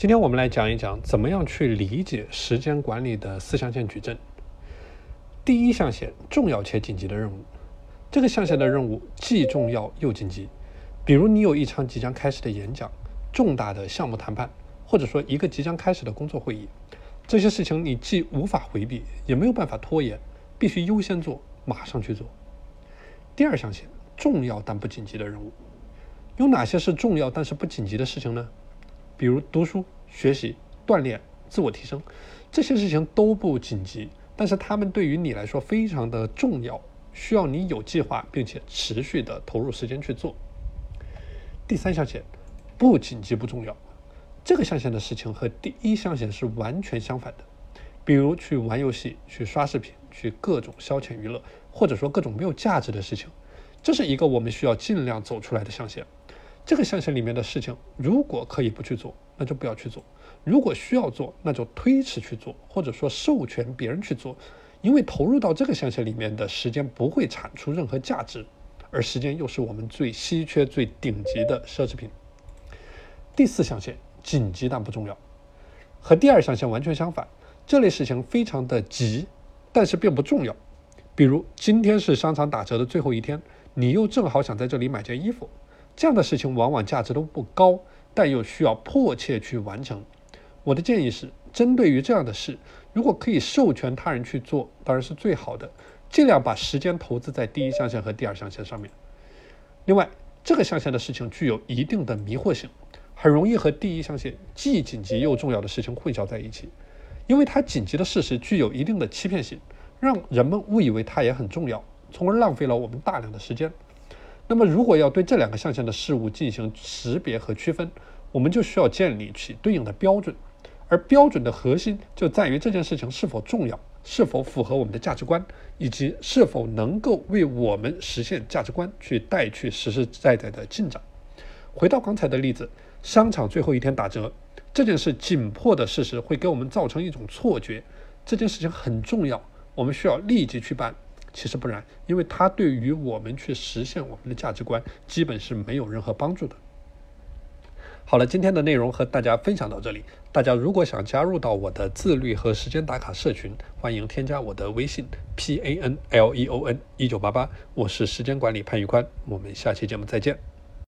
今天我们来讲一讲怎么样去理解时间管理的四象限矩阵。第一象限，重要且紧急的任务。这个象限的任务既重要又紧急。比如你有一场即将开始的演讲、重大的项目谈判，或者说一个即将开始的工作会议，这些事情你既无法回避，也没有办法拖延，必须优先做，马上去做。第二象限，重要但不紧急的任务。有哪些是重要但是不紧急的事情呢？比如读书、学习、锻炼、自我提升，这些事情都不紧急，但是他们对于你来说非常的重要，需要你有计划并且持续的投入时间去做。第三象限，不紧急不重要，这个象限的事情和第一象限是完全相反的。比如去玩游戏、去刷视频、去各种消遣娱乐，或者说各种没有价值的事情，这是一个我们需要尽量走出来的象限。这个象限里面的事情，如果可以不去做，那就不要去做；如果需要做，那就推迟去做，或者说授权别人去做。因为投入到这个象限里面的时间不会产出任何价值，而时间又是我们最稀缺、最顶级的奢侈品。第四象限紧急但不重要，和第二象限完全相反。这类事情非常的急，但是并不重要。比如今天是商场打折的最后一天，你又正好想在这里买件衣服。这样的事情往往价值都不高，但又需要迫切去完成。我的建议是，针对于这样的事，如果可以授权他人去做，当然是最好的。尽量把时间投资在第一象限和第二象限上面。另外，这个象限的事情具有一定的迷惑性，很容易和第一象限既紧急又重要的事情混淆在一起，因为它紧急的事实具有一定的欺骗性，让人们误以为它也很重要，从而浪费了我们大量的时间。那么，如果要对这两个象限的事物进行识别和区分，我们就需要建立起对应的标准，而标准的核心就在于这件事情是否重要，是否符合我们的价值观，以及是否能够为我们实现价值观去带去实实在在的进展。回到刚才的例子，商场最后一天打折这件事紧迫的事实会给我们造成一种错觉，这件事情很重要，我们需要立即去办。其实不然，因为它对于我们去实现我们的价值观，基本是没有任何帮助的。好了，今天的内容和大家分享到这里。大家如果想加入到我的自律和时间打卡社群，欢迎添加我的微信 p a n l e o n 一九八八，我是时间管理潘玉宽，我们下期节目再见。